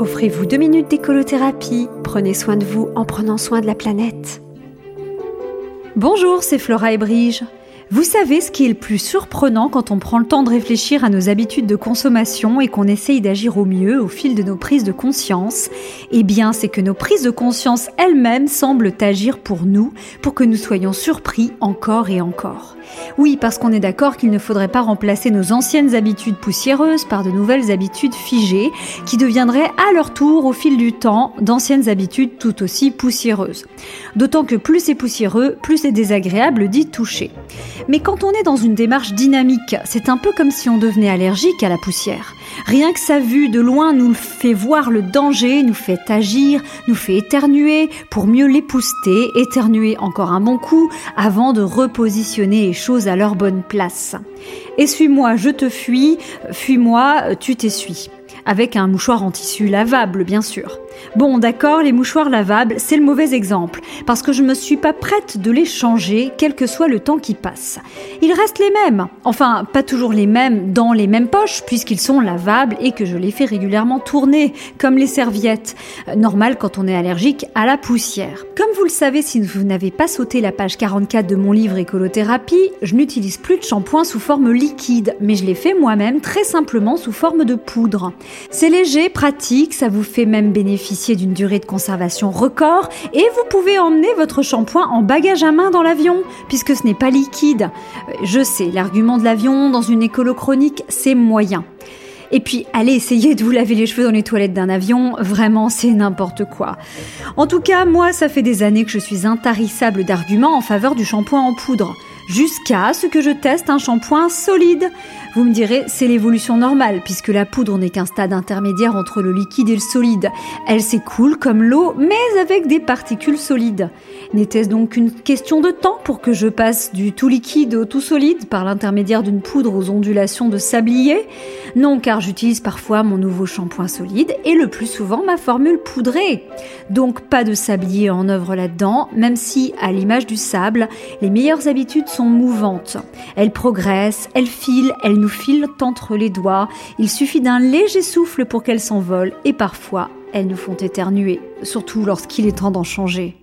Offrez-vous deux minutes d'écolothérapie. Prenez soin de vous en prenant soin de la planète. Bonjour, c'est Flora et Brige. Vous savez ce qui est le plus surprenant quand on prend le temps de réfléchir à nos habitudes de consommation et qu'on essaye d'agir au mieux au fil de nos prises de conscience? Eh bien, c'est que nos prises de conscience elles-mêmes semblent agir pour nous, pour que nous soyons surpris encore et encore. Oui, parce qu'on est d'accord qu'il ne faudrait pas remplacer nos anciennes habitudes poussiéreuses par de nouvelles habitudes figées, qui deviendraient à leur tour, au fil du temps, d'anciennes habitudes tout aussi poussiéreuses. D'autant que plus c'est poussiéreux, plus c'est désagréable d'y toucher. Mais quand on est dans une démarche dynamique, c'est un peu comme si on devenait allergique à la poussière. Rien que sa vue de loin nous fait voir le danger, nous fait agir, nous fait éternuer pour mieux l'épousseter, éternuer encore un bon coup avant de repositionner les choses à leur bonne place. Essuie-moi, je te fuis, fuis-moi, tu t'essuies avec un mouchoir en tissu lavable, bien sûr. Bon, d'accord, les mouchoirs lavables, c'est le mauvais exemple, parce que je me suis pas prête de les changer, quel que soit le temps qui passe. Ils restent les mêmes, enfin, pas toujours les mêmes dans les mêmes poches, puisqu'ils sont lavables et que je les fais régulièrement tourner, comme les serviettes. Euh, normal quand on est allergique à la poussière. Comme vous le savez, si vous n'avez pas sauté la page 44 de mon livre Écolothérapie, je n'utilise plus de shampoing sous forme liquide, mais je l'ai fait moi-même très simplement sous forme de poudre. C'est léger, pratique, ça vous fait même bénéficier d'une durée de conservation record et vous pouvez emmener votre shampoing en bagage à main dans l'avion puisque ce n'est pas liquide. Je sais, l'argument de l'avion dans une écolo chronique, c'est moyen. Et puis, allez essayer de vous laver les cheveux dans les toilettes d'un avion, vraiment, c'est n'importe quoi. En tout cas, moi, ça fait des années que je suis intarissable d'arguments en faveur du shampoing en poudre jusqu'à ce que je teste un shampoing solide. Vous me direz, c'est l'évolution normale, puisque la poudre n'est qu'un stade intermédiaire entre le liquide et le solide. Elle s'écoule comme l'eau, mais avec des particules solides. N'était-ce donc une question de temps pour que je passe du tout liquide au tout solide par l'intermédiaire d'une poudre aux ondulations de sablier? Non, car j'utilise parfois mon nouveau shampoing solide et le plus souvent ma formule poudrée. Donc pas de sablier en œuvre là-dedans, même si, à l'image du sable, les meilleures habitudes sont mouvantes. Elles progressent, elles filent, elles nous filent entre les doigts. Il suffit d'un léger souffle pour qu'elles s'envolent et parfois elles nous font éternuer, surtout lorsqu'il est temps d'en changer.